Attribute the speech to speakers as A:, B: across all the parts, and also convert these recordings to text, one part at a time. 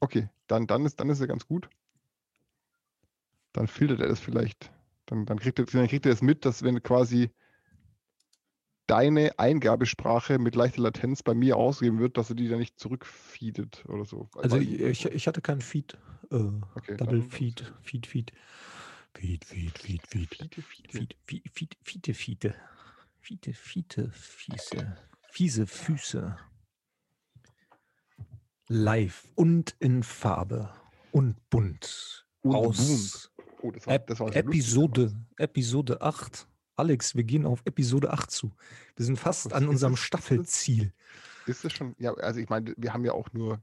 A: Okay, dann, dann, ist, dann ist er ganz gut. Dann filtert er das vielleicht. Dann, dann, kriegt er, dann kriegt er das mit, dass wenn quasi deine Eingabesprache mit leichter Latenz bei mir ausgeben wird, dass er die dann nicht zurückfeedet oder so.
B: Also ich, ich hatte keinen Feed. Äh, okay, Double Feed, Feed, Feed. Feed, Feed, Feed, Feed. Fiete, Fiete. Feed, Feed, Fiete, Fiete. Fiete, Fiete, Fiese. Fiese Füße. Live und in Farbe und bunt. Und aus oh, das war, das war Episode, lustig. Episode 8. Alex, wir gehen auf Episode 8 zu. Wir sind fast an unserem das, Staffelziel.
A: Ist das schon? Ja, also ich meine, wir haben ja auch nur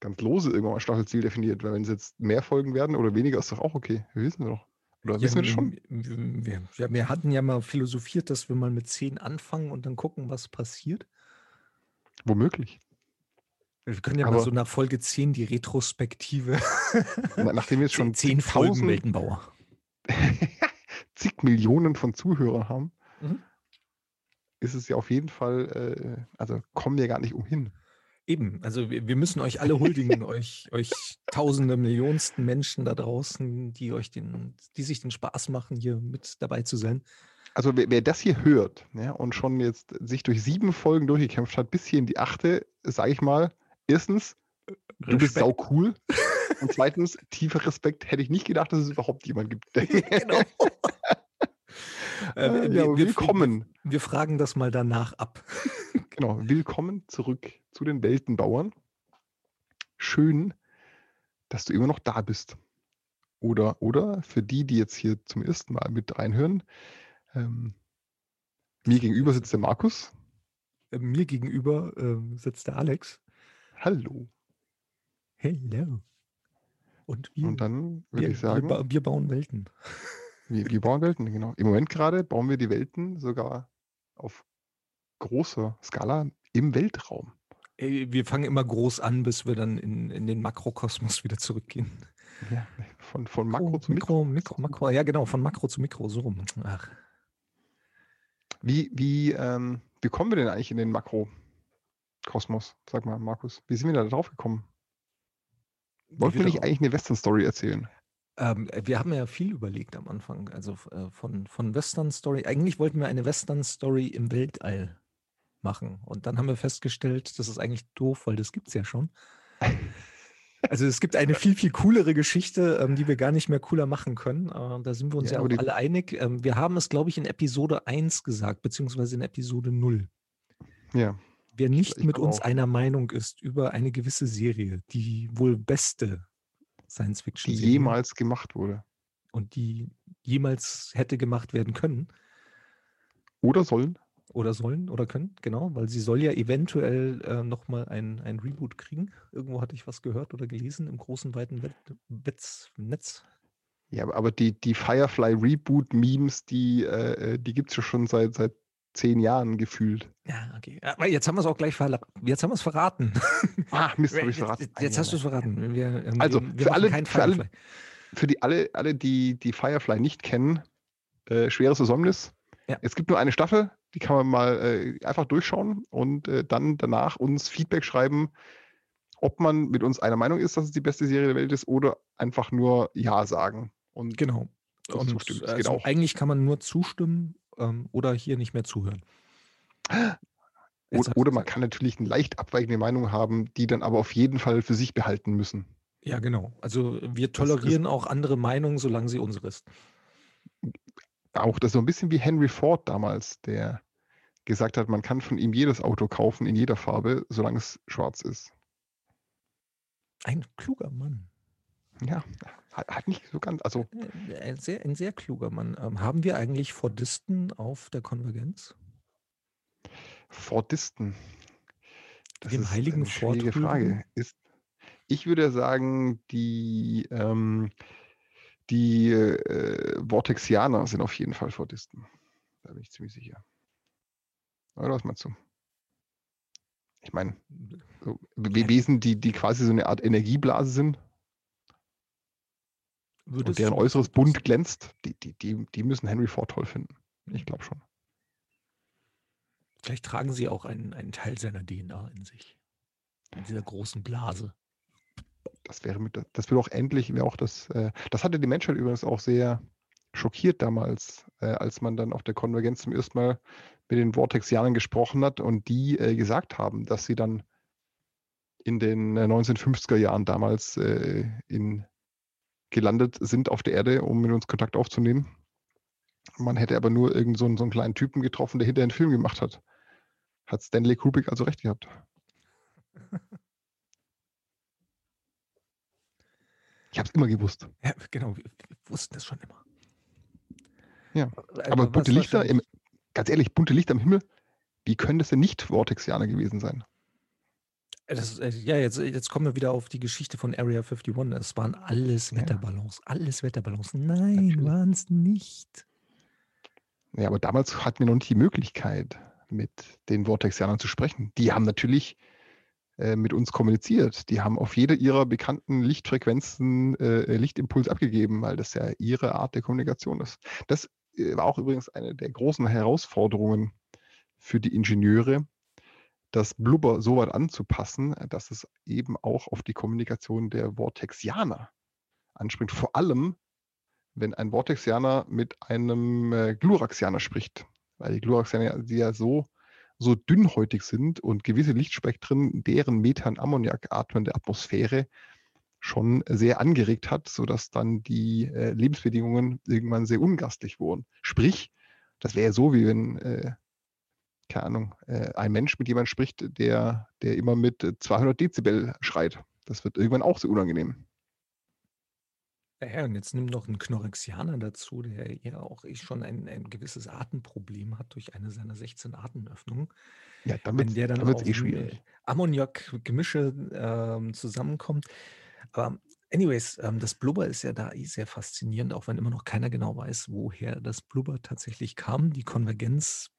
A: ganz lose irgendwann mal Staffelziel definiert. Weil wenn es jetzt mehr Folgen werden oder weniger, ist doch auch okay. Wir wissen doch. Oder
B: ja, wissen wir schon? Wir, wir, wir, hatten ja mal philosophiert, dass wir mal mit 10 anfangen und dann gucken, was passiert.
A: Womöglich.
B: Wir können ja Aber mal so nach Folge 10 die Retrospektive.
A: Nachdem wir jetzt schon
B: 10 Folgen Weltenbauer.
A: zig Millionen von Zuhörern haben, mhm. ist es ja auf jeden Fall, äh, also kommen wir gar nicht umhin.
B: Eben, also wir, wir müssen euch alle huldigen, euch, euch tausende, millionsten Menschen da draußen, die euch den, die sich den Spaß machen, hier mit dabei zu sein.
A: Also wer, wer das hier hört ja, und schon jetzt sich durch sieben Folgen durchgekämpft hat, bis hier in die achte, sage ich mal, erstens, Respekt. du bist sau cool. Und zweitens, tiefer Respekt hätte ich nicht gedacht, dass es überhaupt jemand gibt. genau.
B: äh, wir, ja, willkommen. Wir, wir, fragen das mal danach ab.
A: genau, willkommen zurück zu den Weltenbauern. Schön, dass du immer noch da bist. Oder, oder für die, die jetzt hier zum ersten Mal mit reinhören, ähm, mir gegenüber sitzt der Markus.
B: Äh, mir gegenüber äh, sitzt der Alex.
A: Hallo.
B: Hello.
A: Und, wir, Und dann würde ich sagen.
B: Wir, wir bauen Welten.
A: Wir, wir, bauen Welten, genau. Im Moment gerade bauen wir die Welten sogar auf großer Skala im Weltraum.
B: Wir fangen immer groß an, bis wir dann in, in den Makrokosmos wieder zurückgehen.
A: Ja, von, von Makro oh, zu Mikro.
B: Mikro, Mikro, Makro. Ja, genau, von Makro zu Mikro, so rum. Ach.
A: Wie, wie, ähm, wie kommen wir denn eigentlich in den Makrokosmos? Sag mal, Markus, wie sind wir da drauf gekommen? Wollten wir nicht eigentlich eine Western-Story erzählen?
B: Ähm, wir haben ja viel überlegt am Anfang, also äh, von, von Western-Story. Eigentlich wollten wir eine Western-Story im Weltall machen. Und dann haben wir festgestellt, das ist eigentlich doof, weil das gibt es ja schon. Also es gibt eine viel, viel coolere Geschichte, ähm, die wir gar nicht mehr cooler machen können. Äh, da sind wir uns ja, ja auch alle einig. Ähm, wir haben es, glaube ich, in Episode 1 gesagt, beziehungsweise in Episode 0.
A: Ja.
B: Wer nicht mit uns auch. einer Meinung ist über eine gewisse Serie, die wohl beste Science-Fiction,
A: die jemals gemacht wurde
B: und die jemals hätte gemacht werden können.
A: Oder sollen.
B: Oder sollen oder können, genau, weil sie soll ja eventuell äh, nochmal ein, ein Reboot kriegen. Irgendwo hatte ich was gehört oder gelesen im großen, weiten Netz.
A: Ja, aber die, die Firefly Reboot-Memes, die, äh, äh die gibt es ja schon seit, seit zehn Jahren gefühlt.
B: Ja, okay. Aber jetzt haben wir es auch gleich verraten. Jetzt haben wir es verraten.
A: Ah, Mist, habe ich
B: verraten. Jetzt, jetzt hast du es verraten. Wir,
A: ähm, also, wir für, alle, für, alle, für die alle, alle, die die Firefly nicht kennen, äh, schweres Versäumnis. Ja. Es gibt nur eine Staffel, die kann man mal äh, einfach durchschauen und äh, dann danach uns Feedback schreiben, ob man mit uns einer Meinung ist, dass es die beste Serie der Welt ist oder einfach nur Ja sagen.
B: Und genau. Und, zustimmen. Das also geht auch. Eigentlich kann man nur zustimmen ähm, oder hier nicht mehr zuhören.
A: Oder, oder man kann natürlich eine leicht abweichende Meinung haben, die dann aber auf jeden Fall für sich behalten müssen.
B: Ja, genau. Also wir tolerieren auch andere Meinungen, solange sie unsere ist.
A: Auch das ist so ein bisschen wie Henry Ford damals, der gesagt hat, man kann von ihm jedes Auto kaufen in jeder Farbe, solange es schwarz ist.
B: Ein kluger Mann.
A: Ja, hat, nicht so ganz, also.
B: Äh, ein sehr, ein sehr kluger Mann. Ähm, haben wir eigentlich Fordisten auf der Konvergenz?
A: Fordisten.
B: Das Dem ist heiligen eine
A: schwierige Frage. Ist, ich würde sagen, die, ähm, die äh, Vortexianer sind auf jeden Fall Fordisten. Da bin ich ziemlich sicher. Oder was meinst du? Ich meine, so Wesen, die, die quasi so eine Art Energieblase sind. Würdest und deren äußeres bunt glänzt, die, die, die, die müssen Henry Ford toll finden. Ich glaube schon.
B: Vielleicht tragen sie auch einen, einen Teil seiner DNA in sich. In dieser großen Blase.
A: das wäre mit, das wäre auch endlich, wäre auch das, äh, das hatte die Menschheit übrigens auch sehr schockiert damals, äh, als man dann auf der Konvergenz zum ersten Mal mit den Vortexianern gesprochen hat und die äh, gesagt haben, dass sie dann in den 1950er äh, Jahren damals äh, in, gelandet sind auf der Erde, um mit uns Kontakt aufzunehmen. Man hätte aber nur irgend so einen, so einen kleinen Typen getroffen, der hinter einen Film gemacht hat. Hat Stanley Kubrick also recht gehabt. Ich habe es immer gewusst.
B: Ja, genau, wir, wir, wussten es schon immer.
A: Ja, äh, aber, bunte Lichter, im, ganz ehrlich, bunte Lichter am Himmel, wie können das denn nicht Vortexianer gewesen sein?
B: Äh, das, äh, ja, jetzt, jetzt kommen wir wieder auf die Geschichte von Area 51. Es waren alles ja. Wetterballons. Alles Wetterballons. Nein, waren es nicht.
A: Ja, aber damals hatten wir noch nicht die Möglichkeit, mit den Vortexianern zu sprechen. Die haben natürlich äh, mit uns kommuniziert. Die haben auf jede ihrer bekannten Lichtfrequenzen äh, Lichtimpuls abgegeben, weil das ja ihre Art der Kommunikation ist. Das äh, war auch übrigens eine der großen Herausforderungen für die Ingenieure, das Blubber so weit anzupassen, dass es eben auch auf die Kommunikation der Vortexianer anspringt. Vor allem, wenn ein Vortexianer mit einem äh, Gluraxianer spricht. Weil die Gluraxianer, die ja so so dünnhäutig sind und gewisse Lichtspektren deren Methan-Ammoniak atmende Atmosphäre schon sehr angeregt hat, sodass dann die äh, Lebensbedingungen irgendwann sehr ungastlich wurden. Sprich, das wäre so, wie wenn, äh, keine Ahnung, äh, ein Mensch mit jemandem spricht, der, der immer mit 200 Dezibel schreit. Das wird irgendwann auch sehr unangenehm.
B: Ja, und jetzt nimm noch einen Knorrexianer dazu, der ja auch eh schon ein, ein gewisses Atemproblem hat durch eine seiner 16 Atemöffnungen.
A: Ja, damit, Wenn der dann
B: auf eh schwierig. Ammoniak-Gemische ähm, zusammenkommt. Aber anyways, ähm, das Blubber ist ja da eh sehr faszinierend, auch wenn immer noch keiner genau weiß, woher das Blubber tatsächlich kam. Die Konvergenz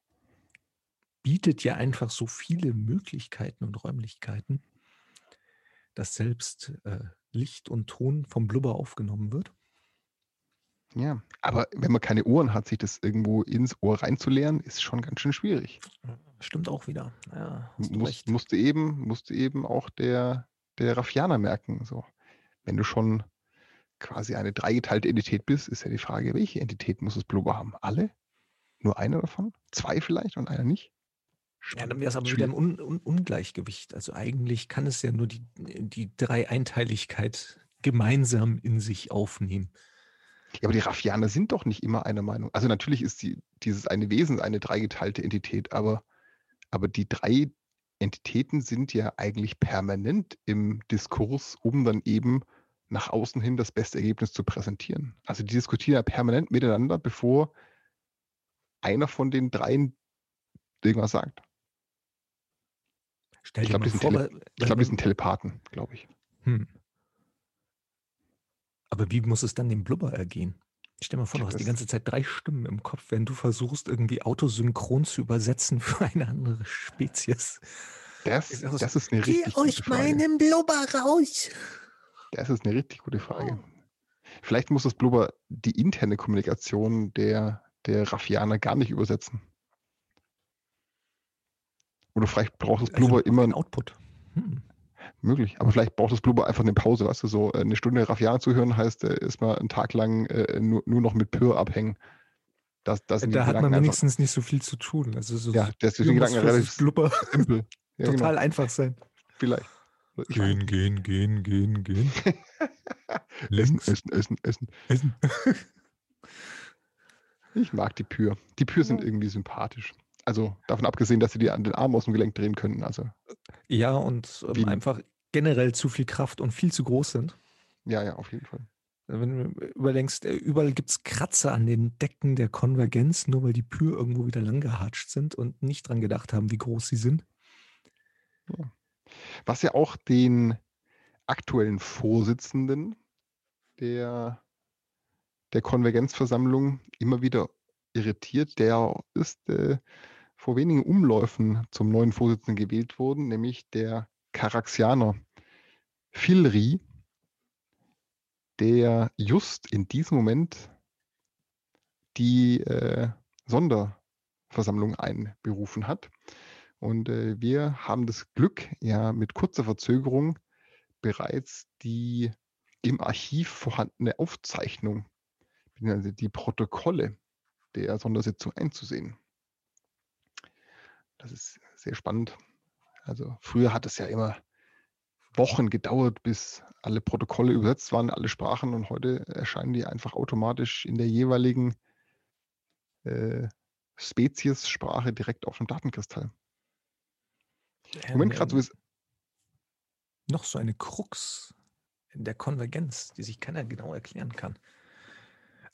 B: bietet ja einfach so viele Möglichkeiten und Räumlichkeiten, dass selbst äh, Licht und Ton vom Blubber aufgenommen wird.
A: Ja, aber wenn man keine Ohren hat, sich das irgendwo ins Ohr reinzuleeren, ist schon ganz schön schwierig.
B: Stimmt auch wieder. Ja,
A: Muss, musste, eben, musste eben auch der, der Raffianer merken. So. Wenn du schon quasi eine dreigeteilte Entität bist, ist ja die Frage, welche Entität muss das Blubber haben? Alle? Nur eine davon? Zwei vielleicht und einer nicht?
B: Ja, dann wäre es aber wieder im Un Un Ungleichgewicht. Also eigentlich kann es ja nur die, die Dreieinteiligkeit gemeinsam in sich aufnehmen.
A: Ja, aber die Raffianer sind doch nicht immer einer Meinung. Also natürlich ist die, dieses eine Wesen eine dreigeteilte Entität, aber, aber die drei Entitäten sind ja eigentlich permanent im Diskurs, um dann eben nach außen hin das beste Ergebnis zu präsentieren. Also die diskutieren ja permanent miteinander, bevor einer von den dreien irgendwas sagt. Stell ich glaube, die, vor, glaub, die sind Telepathen, glaube ich. Hm.
B: Aber wie muss es dann dem Blubber ergehen? Stell dir mal vor, du hast die ganze Zeit drei Stimmen im Kopf, wenn du versuchst, irgendwie autosynchron zu übersetzen für eine andere Spezies.
A: Das, das ist eine richtig
B: Geh gute euch Frage. meinem Blubber raus!
A: Das ist eine richtig gute Frage. Oh. Vielleicht muss das Blubber die interne Kommunikation der, der Raffianer gar nicht übersetzen. Oder vielleicht braucht das Blubber also immer einen
B: Output. Hm.
A: Möglich. Aber vielleicht braucht das Blubber einfach eine Pause, weißt du, so äh, eine Stunde Raffianer zu hören, heißt äh, erstmal einen Tag lang äh, nur, nur noch mit Pür abhängen.
B: Das, das da hat man wenigstens einfach. nicht so viel zu tun. Also so
A: ja, deswegen Gedanken relativ
B: Blubber. simpel. Ja, Total genau. einfach sein.
A: Vielleicht.
B: Gehen, gehen, gehen, gehen, gehen.
A: essen, essen, essen, essen. Essen. ich mag die Pür. Die Pür sind irgendwie sympathisch. Also davon abgesehen, dass sie dir an den Arm aus dem Gelenk drehen können. Also,
B: ja, und ähm, einfach generell zu viel Kraft und viel zu groß sind.
A: Ja, ja, auf jeden Fall.
B: Wenn du überdenkst, äh, überall gibt es Kratzer an den Decken der Konvergenz, nur weil die Pür irgendwo wieder langgehatscht sind und nicht dran gedacht haben, wie groß sie sind.
A: Ja. Was ja auch den aktuellen Vorsitzenden der, der Konvergenzversammlung immer wieder irritiert, der ist äh, vor wenigen Umläufen zum neuen Vorsitzenden gewählt worden, nämlich der Karaxianer Filri, der just in diesem Moment die äh, Sonderversammlung einberufen hat. Und äh, wir haben das Glück, ja mit kurzer Verzögerung bereits die im Archiv vorhandene Aufzeichnung, also die Protokolle der Sondersitzung einzusehen. Das ist sehr spannend. Also früher hat es ja immer Wochen gedauert, bis alle Protokolle übersetzt waren, alle Sprachen und heute erscheinen die einfach automatisch in der jeweiligen äh, Spezies-Sprache direkt auf dem Datenkristall.
B: Im Moment gerade so ist. Noch so eine Krux in der Konvergenz, die sich keiner genau erklären kann.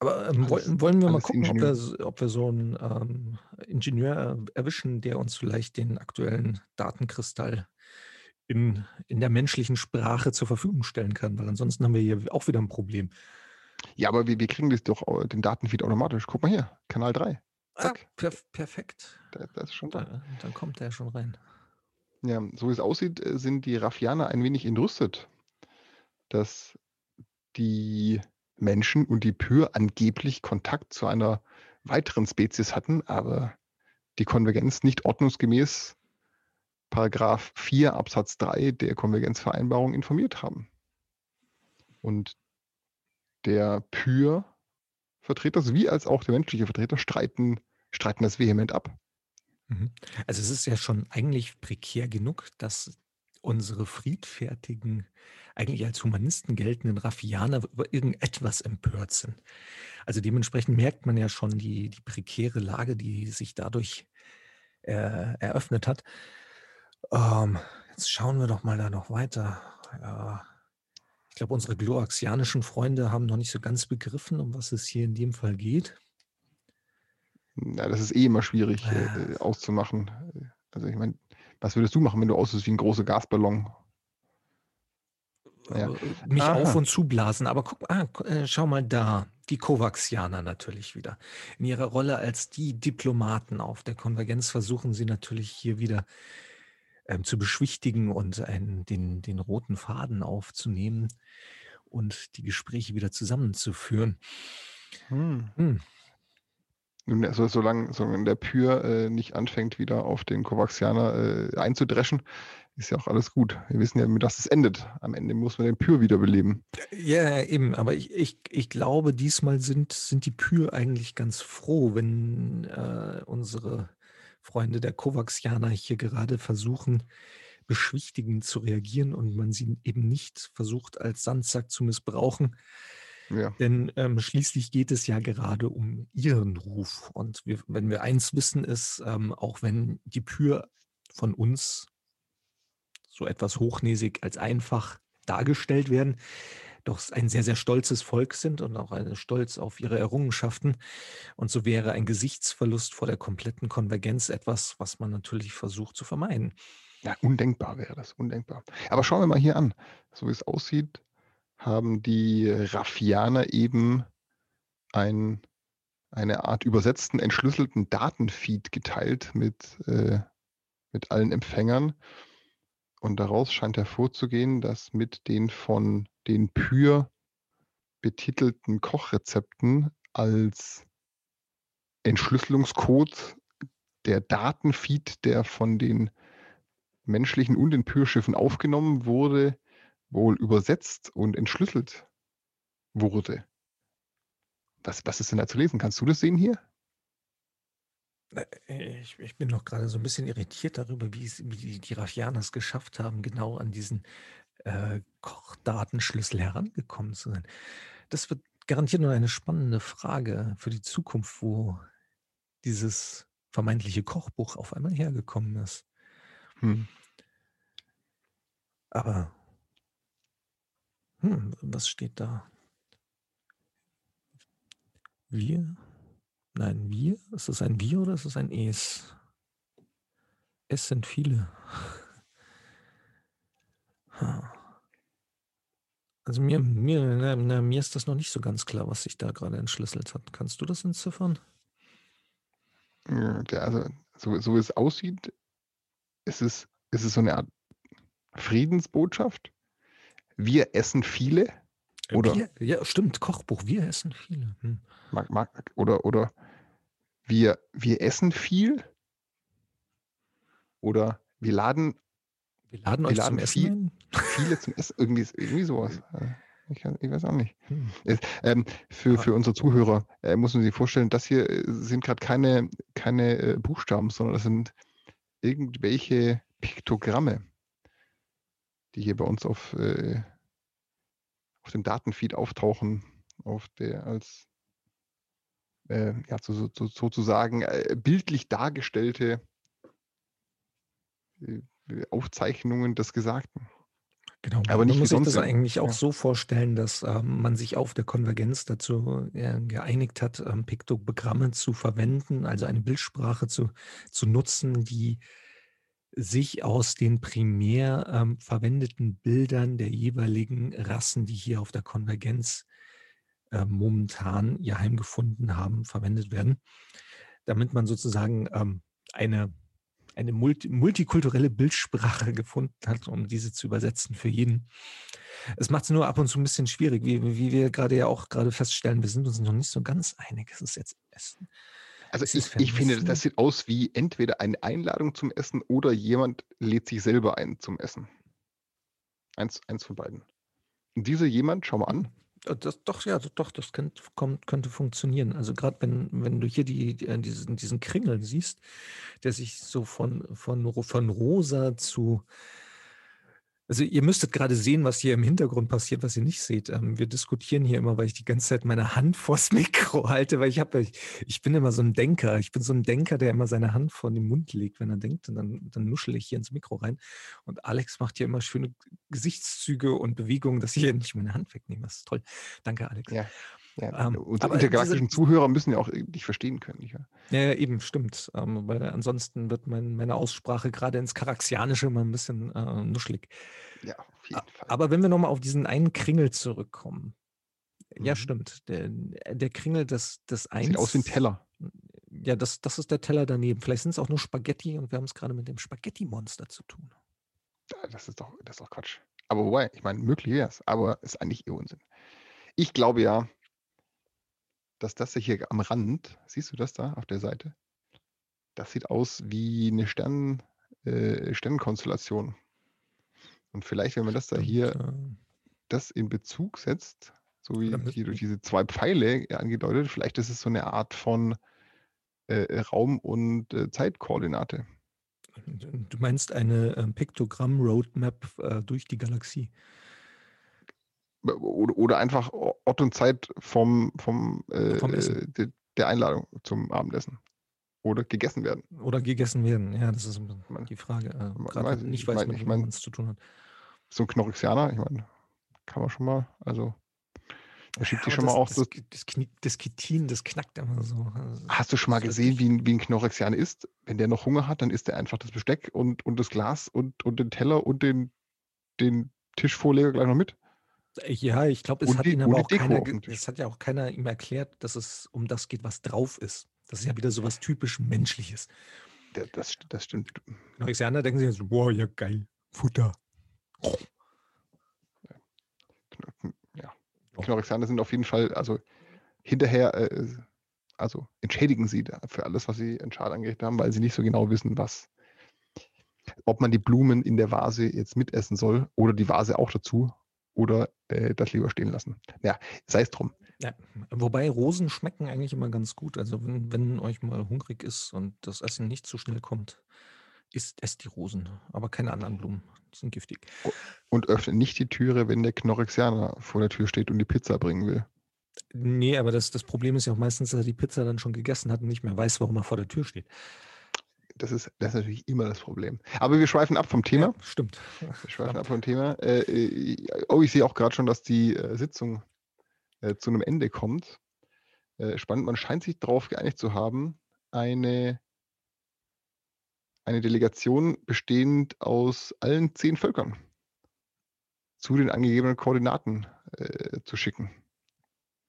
B: Aber ähm, wollen, wollen wir mal gucken, ob wir, ob wir, so einen ähm, Ingenieur erwischen, der uns vielleicht den aktuellen Datenkristall in, in der menschlichen Sprache zur Verfügung stellen kann, weil ansonsten haben wir hier auch wieder ein Problem.
A: Ja, aber wir, wir kriegen das doch, den Datenfeed automatisch. Guck mal hier, Kanal 3.
B: Ah, perf perfekt.
A: Da, das ist schon da.
B: da. Dann kommt der schon rein.
A: Ja, so wie es aussieht, äh, sind die Raffianer ein wenig entrüstet, dass die Menschen und die Pür angeblich Kontakt zu einer weiteren Spezies hatten, aber die Konvergenz nicht ordnungsgemäß Paragraph 4 Absatz 3 der Konvergenzvereinbarung informiert haben. Und der Pür-Vertreter sowie als auch der menschliche Vertreter streiten, streiten das vehement ab.
B: Mhm. Also es ist ja schon eigentlich prekär genug, dass unsere friedfertigen, eigentlich als Humanisten geltenden Raffianer über irgendetwas empört sind. Also dementsprechend merkt man ja schon die, die prekäre Lage, die sich dadurch äh, eröffnet hat. Ähm, jetzt schauen wir doch mal da noch weiter. Ja, ich glaube, unsere gloaxianischen Freunde haben noch nicht so ganz begriffen, um was es hier in dem Fall geht.
A: Ja, das ist eh immer schwierig äh, auszumachen. Also ich meine, was würdest du machen, wenn du aussiehst wie ein großer Gasballon?
B: Ja. Äh, mich Aha. auf und zublasen. Aber guck, ah, äh, schau mal da. Die Kovaxianer natürlich wieder. In ihrer Rolle als die Diplomaten auf der Konvergenz versuchen sie natürlich hier wieder ähm, zu beschwichtigen und einen, den, den roten Faden aufzunehmen und die Gespräche wieder zusammenzuführen. Hm. Hm.
A: Also solange, solange der Pür äh, nicht anfängt, wieder auf den Kovaxianer äh, einzudreschen, ist ja auch alles gut. Wir wissen ja, dass es endet. Am Ende muss man den Pür wiederbeleben.
B: Ja, eben. Aber ich, ich, ich glaube, diesmal sind, sind die Pür eigentlich ganz froh, wenn äh, unsere Freunde der Kovaxianer hier gerade versuchen, beschwichtigend zu reagieren und man sie eben nicht versucht, als Sandsack zu missbrauchen. Ja. Denn ähm, schließlich geht es ja gerade um ihren Ruf. Und wir, wenn wir eins wissen, ist, ähm, auch wenn die Pür von uns so etwas hochnäsig als einfach dargestellt werden, doch ein sehr, sehr stolzes Volk sind und auch eine Stolz auf ihre Errungenschaften. Und so wäre ein Gesichtsverlust vor der kompletten Konvergenz etwas, was man natürlich versucht zu vermeiden.
A: Ja, undenkbar wäre das, undenkbar. Aber schauen wir mal hier an. So wie es aussieht, haben die Raffianer eben ein, eine Art übersetzten, entschlüsselten Datenfeed geteilt mit, äh, mit allen Empfängern. Und daraus scheint hervorzugehen, dass mit den von den Pür betitelten Kochrezepten als Entschlüsselungscode der Datenfeed, der von den menschlichen und den Pür-Schiffen aufgenommen wurde, wohl übersetzt und entschlüsselt wurde. Was, was ist denn da zu lesen? Kannst du das sehen hier?
B: Äh, ich, ich bin noch gerade so ein bisschen irritiert darüber, wie, es, wie die, die Raffianer es geschafft haben, genau an diesen äh, Kochdatenschlüssel herangekommen zu sein. Das wird garantiert nur eine spannende Frage für die Zukunft, wo dieses vermeintliche Kochbuch auf einmal hergekommen ist. Hm. Aber hm, was steht da? Wir Nein, wir? Ist es ein wir oder ist es ein es? Es sind viele. Also mir, mir, na, na, mir ist das noch nicht so ganz klar, was sich da gerade entschlüsselt hat. Kannst du das entziffern?
A: Ja, also so, so wie es aussieht, ist es, ist es so eine Art Friedensbotschaft. Wir essen viele.
B: Äh, oder, wir, ja, stimmt, Kochbuch, wir essen viele. Hm.
A: Mag, mag, oder, oder wir, wir essen viel oder wir laden
B: Wir laden euch
A: Wir laden
B: zum Essen
A: viel-. Viele zum Essen, irgendwie, irgendwie sowas. Ja, Ich, ich weiß auch nicht.
B: Hm.
A: Ähm, für, für unsere Zuhörer äh, muss man sich vorstellen, das hier äh, sind gerade keine, keine äh, Buchstaben, sondern das sind irgendwelche Piktogramme, die hier bei uns auf, äh, auf dem Datenfeed auftauchen, auf der als äh, ja, so, so, so, sozusagen äh, bildlich dargestellte äh, Aufzeichnungen des Gesagten.
B: Genau,
A: Aber nicht
B: man muss sich das
A: sonst, ja.
B: eigentlich auch so vorstellen, dass ähm, man sich auf der Konvergenz dazu äh, geeinigt hat, ähm, Piktogramme zu verwenden, also eine Bildsprache zu, zu nutzen, die sich aus den primär ähm, verwendeten Bildern der jeweiligen Rassen, die hier auf der Konvergenz äh, momentan ihr Heim gefunden haben, verwendet werden, damit man sozusagen ähm, eine, eine multi multikulturelle Bildsprache gefunden hat, um diese zu übersetzen für jeden. Es macht es nur ab und zu ein bisschen schwierig, wie, wie wir gerade ja auch gerade feststellen, wir sind uns noch nicht so ganz einig. Es ist jetzt Essen.
A: Also ich, ich finde, das sieht aus wie entweder eine Einladung zum Essen oder jemand lädt sich selber ein zum Essen. Eins, eins von beiden. Und dieser jemand, schau mal an,
B: Äh, Das, doch, ja, doch, das könnte, kommt, könnte funktionieren. Also gerade wenn, wenn du hier die, die, äh, diesen, diesen Kringel siehst, der sich so von, von, von rosa zu. Also ihr müsstet gerade sehen, was hier im Hintergrund passiert, was ihr nicht seht. Ähm, wir diskutieren hier immer, weil ich die ganze Zeit meine Hand vors Mikro halte, weil ich habe, ich, bin immer so ein Denker. Ich bin so ein Denker, der immer seine Hand vor den Mund legt, wenn er denkt, und dann, dann nuschel ich hier ins Mikro rein. Und Alex macht hier immer schöne Gesichtszüge und Bewegungen, dass ich hier nicht meine Hand wegnehme. Das ist toll. Danke, Alex.
A: Ja. Ja,
B: Ähm,
A: unsere intergalaktischen
B: diese-
A: Zuhörer müssen ja auch dich verstehen können.
B: Ja, ja, eben, stimmt. Ähm, weil ansonsten wird mein, meine Aussprache gerade ins Karaxianische immer ein bisschen äh, nuschelig.
A: Ja, auf jeden Fall.
B: Aber wenn wir nochmal auf diesen einen Kringel zurückkommen. Ja,
A: Mhm.
B: stimmt. Der, der Kringel des, des
A: Sieht
B: Eins.
A: aus wie ein Teller.
B: Ja, das, das ist der Teller daneben. Vielleicht sind es auch nur Spaghetti und wir haben es gerade mit dem Spaghetti-Monster zu tun.
A: Ja, Das ist doch, das ist doch Quatsch. Aber wobei, ich meine, möglich wäre es, aber ist eigentlich eh Unsinn. Ich glaube ja, dass das hier am Rand, siehst du das da auf der Seite? Das sieht aus wie eine Stern, äh, Sternenkonstellation. Und vielleicht, wenn man das da hier,
B: äh,
A: das in Bezug setzt, so wie hier durch diese zwei Pfeile angedeutet, vielleicht ist es so eine Art von äh, Raum- und äh, Zeitkoordinate.
B: Du meinst eine ähm, Piktogramm-Roadmap äh, durch die Galaxie.
A: Oder, oder einfach Ort und Zeit vom, vom, äh,
B: Vom Essen.
A: äh, de, der Einladung zum Abendessen. Oder gegessen werden.
B: Oder gegessen werden. Ja, das ist die Frage. Äh,
A: man
B: Gerade
A: weiß-
B: nicht
A: ich
B: weiß,
A: mein-
B: mit
A: ich
B: wem man es zu tun hat.
A: So ein Knorrixianer, ich meine, kann man schon mal, also, er schiebt sich
B: Ja,
A: schon mal
B: aber
A: auch
B: das,
A: so.
B: das, das, Knie, das Kitin, das knackt immer so. Also,
A: Hast du schon mal
B: das
A: gesehen, wie ein, wie ein Knorrixianer isst? Wenn der noch Hunger hat, dann isst er einfach das Besteck und, und das Glas und, und den Teller und den, den Tischvorleger gleich noch mit.
B: Ja, ich glaube, es hat
A: die-
B: ihn aber auch keiner, es hat ja auch keiner ihm erklärt, dass es um das geht, was drauf ist. Das ist ja wieder so was typisch Menschliches.
A: Der, das, das stimmt.
B: Neuxianer denken sich jetzt, boah, ja geil, Futter.
A: Ja.
B: Ja.
A: Knorrixianer sind auf jeden Fall, also hinterher, äh, also entschädigen sie da für alles, was sie in Schad angerichtet haben, weil sie nicht so genau wissen, was, ob man die Blumen in der Vase jetzt mitessen soll oder die Vase auch dazu oder äh, das lieber stehen lassen. Ja, sei es drum.
B: Ja, wobei Rosen schmecken eigentlich immer ganz gut. Also wenn, wenn euch mal hungrig ist und das Essen nicht so schnell kommt, isst esst die Rosen, aber keine anderen Blumen. Die sind giftig.
A: Und öffne nicht die Türe, wenn der Knorrixianer vor der Tür steht und die Pizza bringen will.
B: Nee, aber das, das Problem ist ja auch meistens, dass er die Pizza dann schon gegessen hat und nicht mehr weiß, warum er vor der Tür steht.
A: Das ist, das ist natürlich immer das Problem. Aber wir schweifen ab vom Thema.
B: Ja, stimmt.
A: Wir schweifen ab vom Thema. Äh, äh, oh, ich sehe auch gerade schon, dass die äh, Sitzung äh, zu einem Ende kommt. Äh, spannend, man scheint sich darauf geeinigt zu haben, eine, eine Delegation bestehend aus allen zehn Völkern zu den angegebenen Koordinaten äh, zu schicken.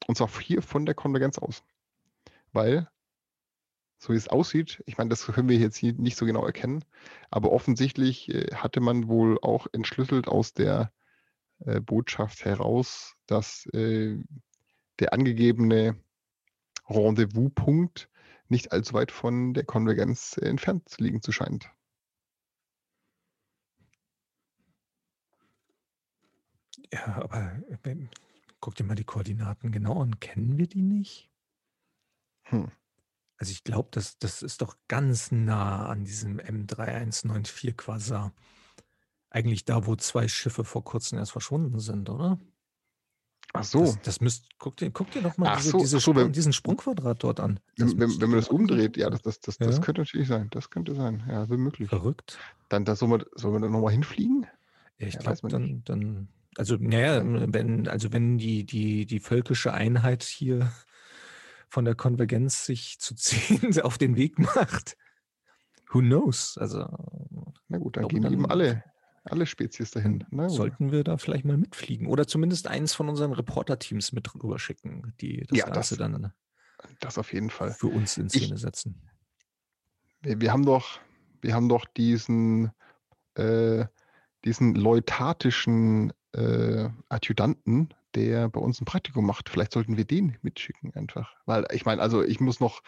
A: Und zwar hier von der Konvergenz aus. Weil, so wie es aussieht, ich meine, das können wir jetzt hier nicht so genau erkennen, aber offensichtlich äh, hatte man wohl auch entschlüsselt aus der äh, Botschaft heraus, dass äh, der angegebene Rendezvous-Punkt nicht allzu weit von der Konvergenz äh, entfernt liegen zu scheint.
B: Ja, aber guck dir mal die Koordinaten genau an. Kennen wir die nicht? Hm. Also ich glaube, das, das ist doch ganz nah an diesem M3194 Quasar. Eigentlich da, wo zwei Schiffe vor kurzem erst verschwunden sind, oder?
A: Ach so.
B: Das, das müsst, guck, dir, guck dir doch mal diese,
A: so,
B: diese
A: so,
B: Sprung, diesen Sprungquadrat dort an.
A: wenn, wenn, wenn man das umdreht, ja, das, das, das, ja. das könnte natürlich sein. Das könnte sein. Ja, wäre möglich.
B: Verrückt.
A: Dann da soll man, soll man da nochmal hinfliegen?
B: Ja, ich ja, glaube, dann, dann, also, naja, wenn, also wenn die, die, die völkische Einheit hier von der Konvergenz sich zu ziehen auf den Weg macht, who knows? Also,
A: na gut, dann gehen eben alle alle Spezies dahin.
B: Na, sollten wir da vielleicht mal mitfliegen oder zumindest eins von unseren Reporter-Teams mit rüberschicken, die das
A: ja,
B: Ganze
A: das,
B: dann
A: das auf jeden Fall
B: für uns in Szene ich, setzen.
A: Wir, wir, haben doch, wir haben doch diesen, äh, diesen leutatischen äh, Adjutanten, der bei uns ein Praktikum macht. Vielleicht sollten wir den mitschicken einfach. Weil ich meine, also ich muss noch,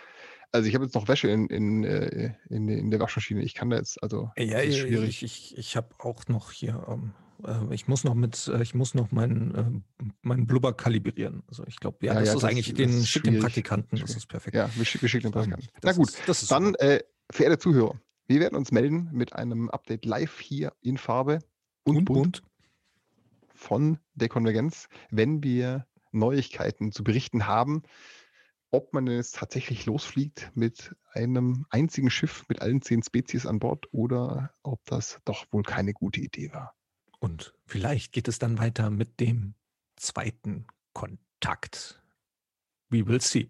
A: also ich habe jetzt noch Wäsche in, in, äh, in, in, der Waschmaschine. Ich kann da jetzt, also
B: ja, ist schwierig. Ich, ich, ich habe auch noch hier, ähm, äh, ich muss noch mit, äh, ich muss noch meinen, äh, meinen Blubber kalibrieren. Also ich glaube, ja, ja, das ja, ist das, eigentlich das den schick den Praktikanten, das ist perfekt.
A: Ja, wir, schicken den Praktikanten. Na gut, dann, äh, verehrte Zuhörer, wir werden uns melden mit einem Update live hier in Farbe und, und bunt, bunt von der Konvergenz, wenn wir Neuigkeiten zu berichten haben ob man jetzt tatsächlich losfliegt mit einem einzigen Schiff mit allen zehn Spezies an Bord oder ob das doch wohl keine gute Idee war.
B: Und vielleicht geht es dann weiter mit dem zweiten Kontakt. We will see.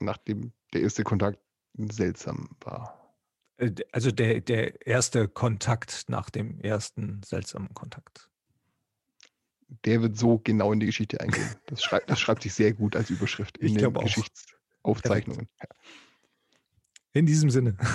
A: Nachdem der erste Kontakt seltsam war.
B: Äh, also der, der erste Kontakt nach dem ersten seltsamen Kontakt
A: der wird so genau in die Geschichte eingehen. Das schreibt, das schreibt sich sehr gut als Überschrift in ich den Geschichtsaufzeichnungen.
B: In diesem Sinne.